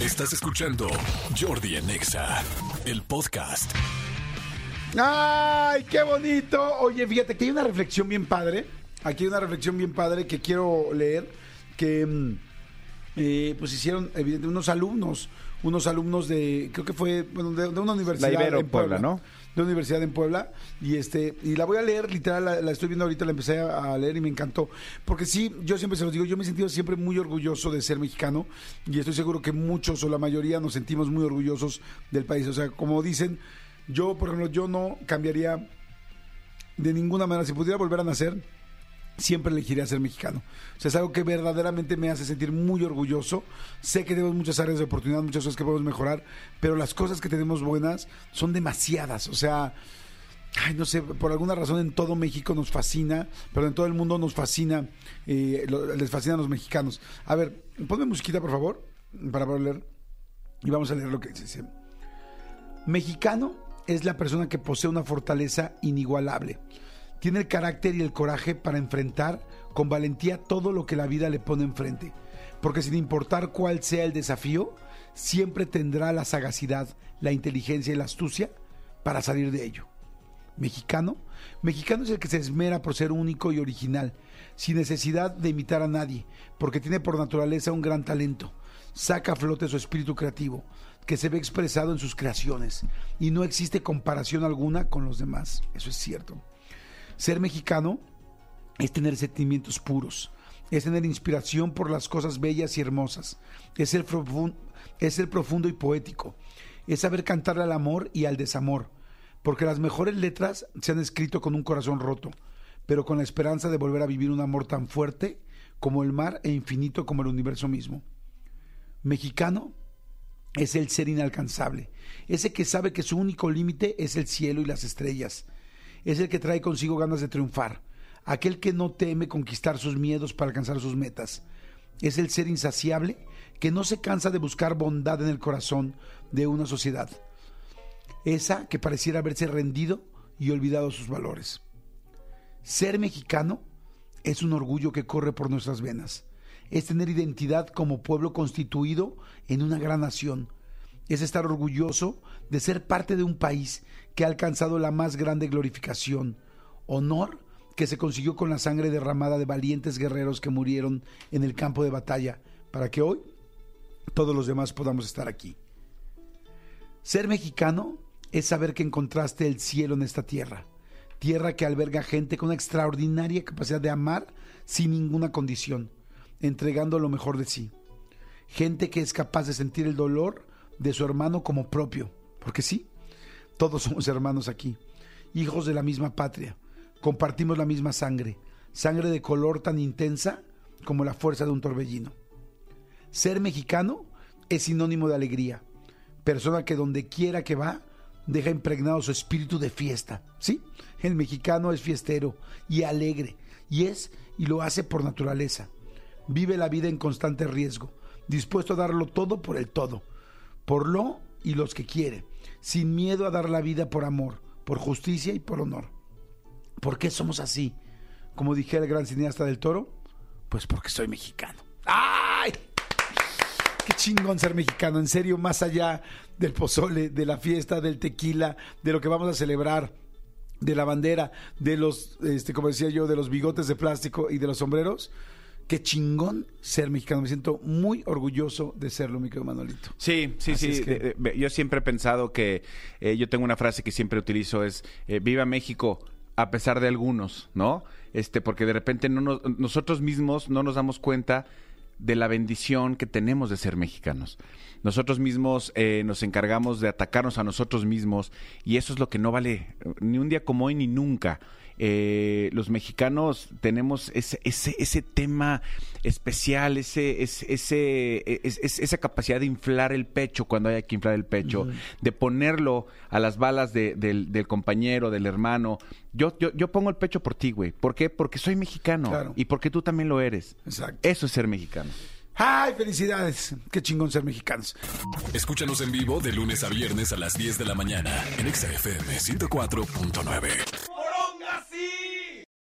Estás escuchando Jordi en Exa, el podcast. ¡Ay, qué bonito! Oye, fíjate que hay una reflexión bien padre. Aquí hay una reflexión bien padre que quiero leer. Que mm, eh, pues hicieron, evidentemente, unos alumnos. Unos alumnos de, creo que fue, bueno, de, de una universidad. La Ibero, en Puebla, Puebla, ¿no? De universidad en Puebla. Y este, y la voy a leer, literal, la, la estoy viendo ahorita, la empecé a leer y me encantó. Porque sí, yo siempre se los digo, yo me he sentido siempre muy orgulloso de ser mexicano. Y estoy seguro que muchos o la mayoría nos sentimos muy orgullosos del país. O sea, como dicen, yo, por ejemplo, yo no cambiaría de ninguna manera. Si pudiera volver a nacer, siempre elegiría ser mexicano. O sea, es algo que verdaderamente me hace sentir muy orgulloso. Sé que tenemos muchas áreas de oportunidad, muchas cosas que podemos mejorar, pero las cosas que tenemos buenas son demasiadas. O sea, ay, no sé, por alguna razón en todo México nos fascina, pero en todo el mundo nos fascina, eh, les fascinan los mexicanos. A ver, ponme musiquita, por favor, para poder leer. Y vamos a leer lo que dice. Mexicano es la persona que posee una fortaleza inigualable. Tiene el carácter y el coraje para enfrentar con valentía todo lo que la vida le pone enfrente. Porque sin importar cuál sea el desafío, siempre tendrá la sagacidad, la inteligencia y la astucia para salir de ello. Mexicano. Mexicano es el que se esmera por ser único y original, sin necesidad de imitar a nadie, porque tiene por naturaleza un gran talento. Saca a flote su espíritu creativo, que se ve expresado en sus creaciones, y no existe comparación alguna con los demás. Eso es cierto. Ser mexicano es tener sentimientos puros, es tener inspiración por las cosas bellas y hermosas, es ser, profun- es ser profundo y poético, es saber cantarle al amor y al desamor, porque las mejores letras se han escrito con un corazón roto, pero con la esperanza de volver a vivir un amor tan fuerte como el mar e infinito como el universo mismo. Mexicano es el ser inalcanzable, ese que sabe que su único límite es el cielo y las estrellas, es el que trae consigo ganas de triunfar, aquel que no teme conquistar sus miedos para alcanzar sus metas, es el ser insaciable que no se cansa de buscar bondad en el corazón de una sociedad, esa que pareciera haberse rendido y olvidado sus valores. Ser mexicano es un orgullo que corre por nuestras venas. Es tener identidad como pueblo constituido en una gran nación. Es estar orgulloso de ser parte de un país que ha alcanzado la más grande glorificación, honor que se consiguió con la sangre derramada de valientes guerreros que murieron en el campo de batalla, para que hoy todos los demás podamos estar aquí. Ser mexicano es saber que encontraste el cielo en esta tierra, tierra que alberga gente con una extraordinaria capacidad de amar sin ninguna condición, entregando lo mejor de sí. Gente que es capaz de sentir el dolor de su hermano como propio, porque sí, todos somos hermanos aquí, hijos de la misma patria, compartimos la misma sangre, sangre de color tan intensa como la fuerza de un torbellino. Ser mexicano es sinónimo de alegría, persona que donde quiera que va deja impregnado su espíritu de fiesta. ¿Sí? El mexicano es fiestero y alegre, y es y lo hace por naturaleza. Vive la vida en constante riesgo, dispuesto a darlo todo por el todo, por lo y los que quiere, sin miedo a dar la vida por amor, por justicia y por honor. ¿Por qué somos así? Como dijera el gran cineasta del toro, pues porque soy mexicano. ¡Ay! Qué chingón ser mexicano, en serio, más allá del pozole, de la fiesta, del tequila, de lo que vamos a celebrar, de la bandera, de los, este, como decía yo, de los bigotes de plástico y de los sombreros. Qué chingón ser mexicano. Me siento muy orgulloso de serlo, mi querido Manolito. Sí, sí, Así sí. es que- Yo siempre he pensado que eh, yo tengo una frase que siempre utilizo es eh, viva México a pesar de algunos, ¿no? Este, porque de repente no nos- nosotros mismos no nos damos cuenta de la bendición que tenemos de ser mexicanos. Nosotros mismos eh, nos encargamos de atacarnos a nosotros mismos y eso es lo que no vale ni un día como hoy ni nunca. Eh, los mexicanos tenemos ese, ese, ese tema especial, ese, ese, ese- es- es- esa capacidad de inflar el pecho cuando haya que inflar el pecho, de ponerlo a las balas de- del, del compañero, del hermano. Yo, yo, yo pongo el pecho por ti, güey. ¿Por qué? Porque soy mexicano Claro. y porque tú también lo eres. Exacto. Eso es ser mexicano. ¡Ay, felicidades! Qué chingón ser mexicanos. Escúchanos en vivo de lunes a viernes a las 10 de la mañana en Exa FM 104.9. ¡Moronga sí!